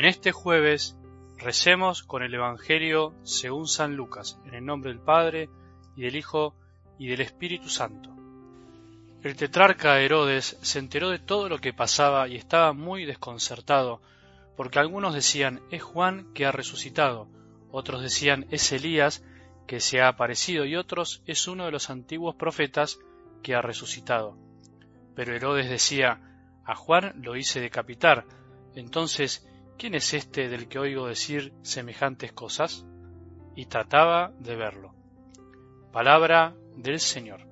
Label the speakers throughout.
Speaker 1: En este jueves recemos con el Evangelio según San Lucas, en el nombre del Padre, y del Hijo, y del Espíritu Santo. El tetrarca Herodes se enteró de todo lo que pasaba y estaba muy desconcertado, porque algunos decían es Juan que ha resucitado, otros decían es Elías que se ha aparecido y otros es uno de los antiguos profetas que ha resucitado. Pero Herodes decía a Juan lo hice decapitar, entonces ¿quién es este del que oigo decir semejantes cosas? Y trataba de verlo. Palabra del Señor.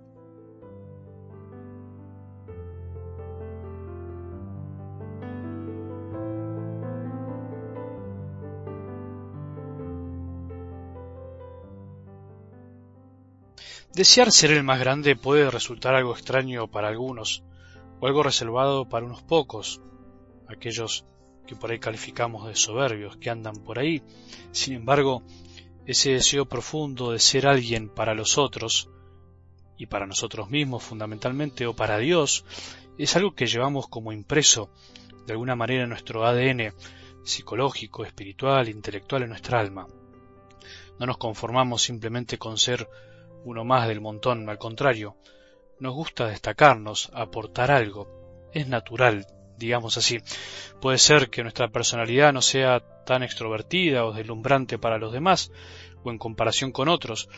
Speaker 1: Desear ser el más grande puede resultar algo extraño para algunos, o algo reservado para unos pocos, aquellos que por ahí calificamos de soberbios, que andan por ahí. Sin embargo, ese deseo profundo de ser alguien para los otros, y para nosotros mismos fundamentalmente, o para Dios, es algo que llevamos como impreso de alguna manera en nuestro ADN psicológico, espiritual, intelectual, en nuestra alma. No nos conformamos simplemente con ser uno más del montón, al contrario, nos gusta destacarnos, aportar algo. Es natural digamos así. Puede ser que nuestra personalidad no sea tan extrovertida o deslumbrante para los demás, o en comparación con otros,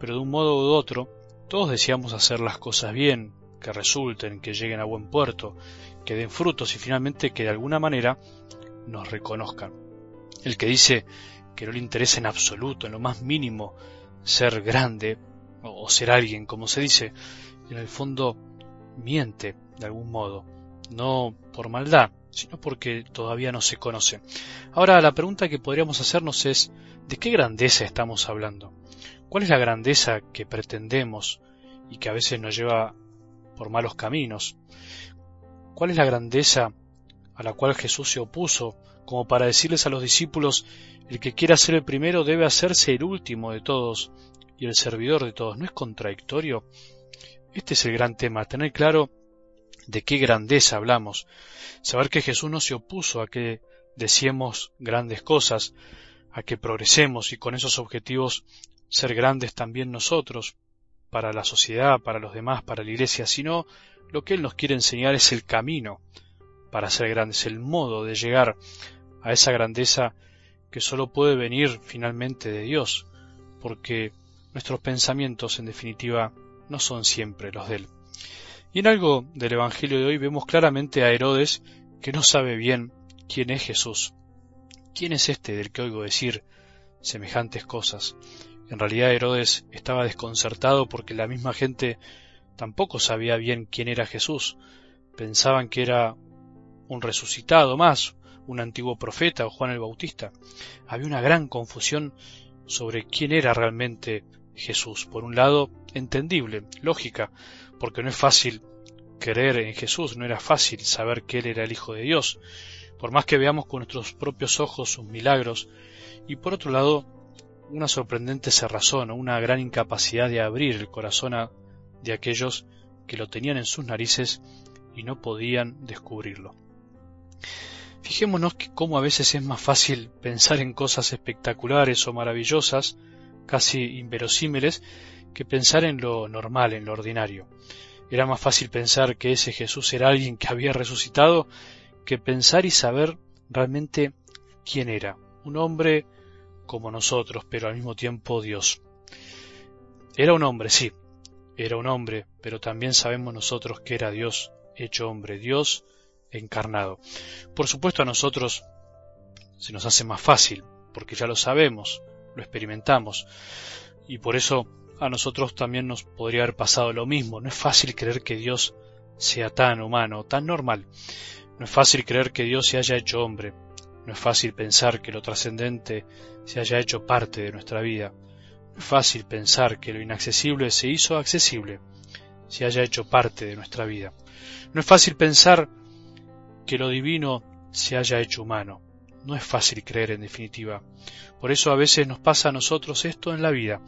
Speaker 1: pero de un modo u otro, todos deseamos hacer las cosas bien, que resulten, que lleguen a buen puerto, que den frutos y finalmente que de alguna manera nos reconozcan. El que dice que no le interesa en absoluto, en lo más mínimo, ser grande o ser alguien, como se dice, en el fondo miente de algún modo no por maldad, sino porque todavía no se conoce. Ahora la pregunta que podríamos hacernos es ¿de qué grandeza estamos hablando? ¿Cuál es la grandeza que pretendemos y que a veces nos lleva por malos caminos? ¿Cuál es la grandeza a la cual Jesús se opuso como para decirles a los discípulos el que quiera ser el primero debe hacerse el último de todos y el servidor de todos? ¿No es contradictorio? Este es el gran tema, tener claro de qué grandeza hablamos. Saber que Jesús no se opuso a que deseemos grandes cosas, a que progresemos y con esos objetivos ser grandes también nosotros, para la sociedad, para los demás, para la iglesia, sino lo que Él nos quiere enseñar es el camino para ser grandes, el modo de llegar a esa grandeza que sólo puede venir finalmente de Dios, porque nuestros pensamientos en definitiva no son siempre los de Él. Y en algo del Evangelio de hoy vemos claramente a Herodes que no sabe bien quién es Jesús. ¿Quién es este del que oigo decir semejantes cosas? En realidad Herodes estaba desconcertado porque la misma gente tampoco sabía bien quién era Jesús. Pensaban que era un resucitado más, un antiguo profeta o Juan el Bautista. Había una gran confusión sobre quién era realmente Jesús. Por un lado, entendible, lógica, porque no es fácil creer en Jesús, no era fácil saber que Él era el Hijo de Dios, por más que veamos con nuestros propios ojos sus milagros, y por otro lado, una sorprendente cerrazón o una gran incapacidad de abrir el corazón de aquellos que lo tenían en sus narices y no podían descubrirlo. Fijémonos que cómo a veces es más fácil pensar en cosas espectaculares o maravillosas, casi inverosímiles, que pensar en lo normal, en lo ordinario. Era más fácil pensar que ese Jesús era alguien que había resucitado que pensar y saber realmente quién era. Un hombre como nosotros, pero al mismo tiempo Dios. Era un hombre, sí, era un hombre, pero también sabemos nosotros que era Dios hecho hombre, Dios encarnado. Por supuesto a nosotros se nos hace más fácil, porque ya lo sabemos, lo experimentamos, y por eso a nosotros también nos podría haber pasado lo mismo. No es fácil creer que Dios sea tan humano, tan normal. No es fácil creer que Dios se haya hecho hombre. No es fácil pensar que lo trascendente se haya hecho parte de nuestra vida. No es fácil pensar que lo inaccesible se hizo accesible, se haya hecho parte de nuestra vida. No es fácil pensar que lo divino se haya hecho humano. No es fácil creer en definitiva. Por eso a veces nos pasa a nosotros esto en la vida.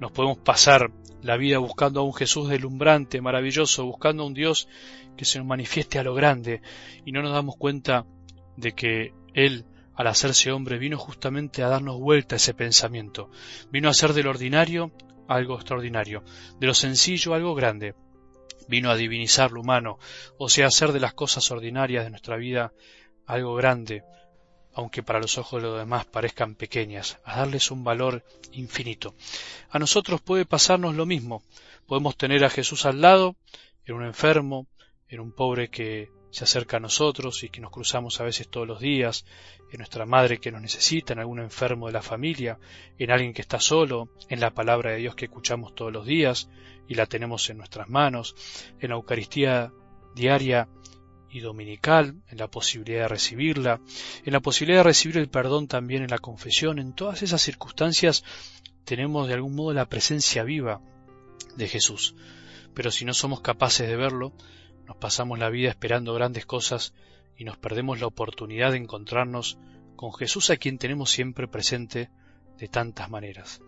Speaker 1: Nos podemos pasar la vida buscando a un Jesús delumbrante, maravilloso, buscando a un Dios que se nos manifieste a lo grande y no nos damos cuenta de que Él al hacerse hombre, vino justamente a darnos vuelta a ese pensamiento, vino a hacer del ordinario algo extraordinario, de lo sencillo algo grande, vino a divinizar lo humano, o sea, a hacer de las cosas ordinarias de nuestra vida algo grande, aunque para los ojos de los demás parezcan pequeñas, a darles un valor infinito. A nosotros puede pasarnos lo mismo. Podemos tener a Jesús al lado, en un enfermo, en un pobre que se acerca a nosotros y que nos cruzamos a veces todos los días, en nuestra madre que nos necesita, en algún enfermo de la familia, en alguien que está solo, en la palabra de Dios que escuchamos todos los días y la tenemos en nuestras manos, en la Eucaristía diaria y dominical, en la posibilidad de recibirla, en la posibilidad de recibir el perdón también en la confesión, en todas esas circunstancias tenemos de algún modo la presencia viva de Jesús. Pero si no somos capaces de verlo, nos pasamos la vida esperando grandes cosas y nos perdemos la oportunidad de encontrarnos con Jesús a quien tenemos siempre presente de tantas maneras.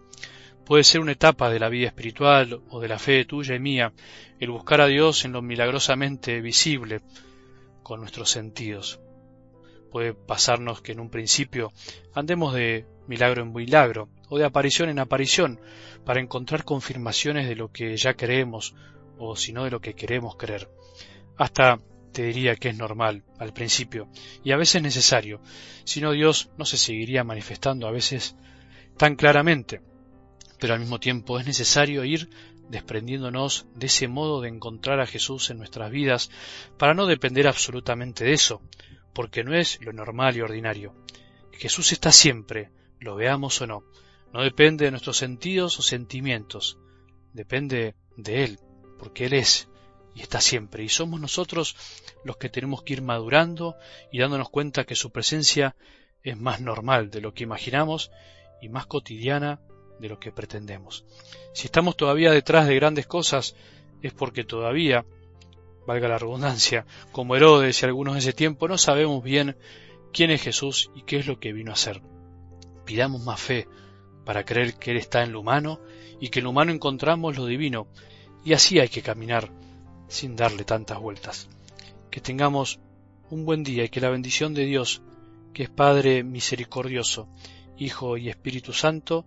Speaker 1: Puede ser una etapa de la vida espiritual o de la fe tuya y mía el buscar a Dios en lo milagrosamente visible, con nuestros sentidos. Puede pasarnos que en un principio andemos de milagro en milagro o de aparición en aparición para encontrar confirmaciones de lo que ya creemos o si no de lo que queremos creer. Hasta te diría que es normal al principio y a veces necesario, si no Dios no se seguiría manifestando a veces tan claramente, pero al mismo tiempo es necesario ir desprendiéndonos de ese modo de encontrar a Jesús en nuestras vidas para no depender absolutamente de eso, porque no es lo normal y ordinario. Jesús está siempre, lo veamos o no. No depende de nuestros sentidos o sentimientos, depende de Él, porque Él es y está siempre, y somos nosotros los que tenemos que ir madurando y dándonos cuenta que su presencia es más normal de lo que imaginamos y más cotidiana de lo que pretendemos. Si estamos todavía detrás de grandes cosas, es porque todavía, valga la redundancia, como Herodes y algunos de ese tiempo, no sabemos bien quién es Jesús y qué es lo que vino a hacer. Pidamos más fe para creer que Él está en lo humano y que en lo humano encontramos lo divino, y así hay que caminar sin darle tantas vueltas. Que tengamos un buen día y que la bendición de Dios, que es Padre misericordioso, Hijo y Espíritu Santo,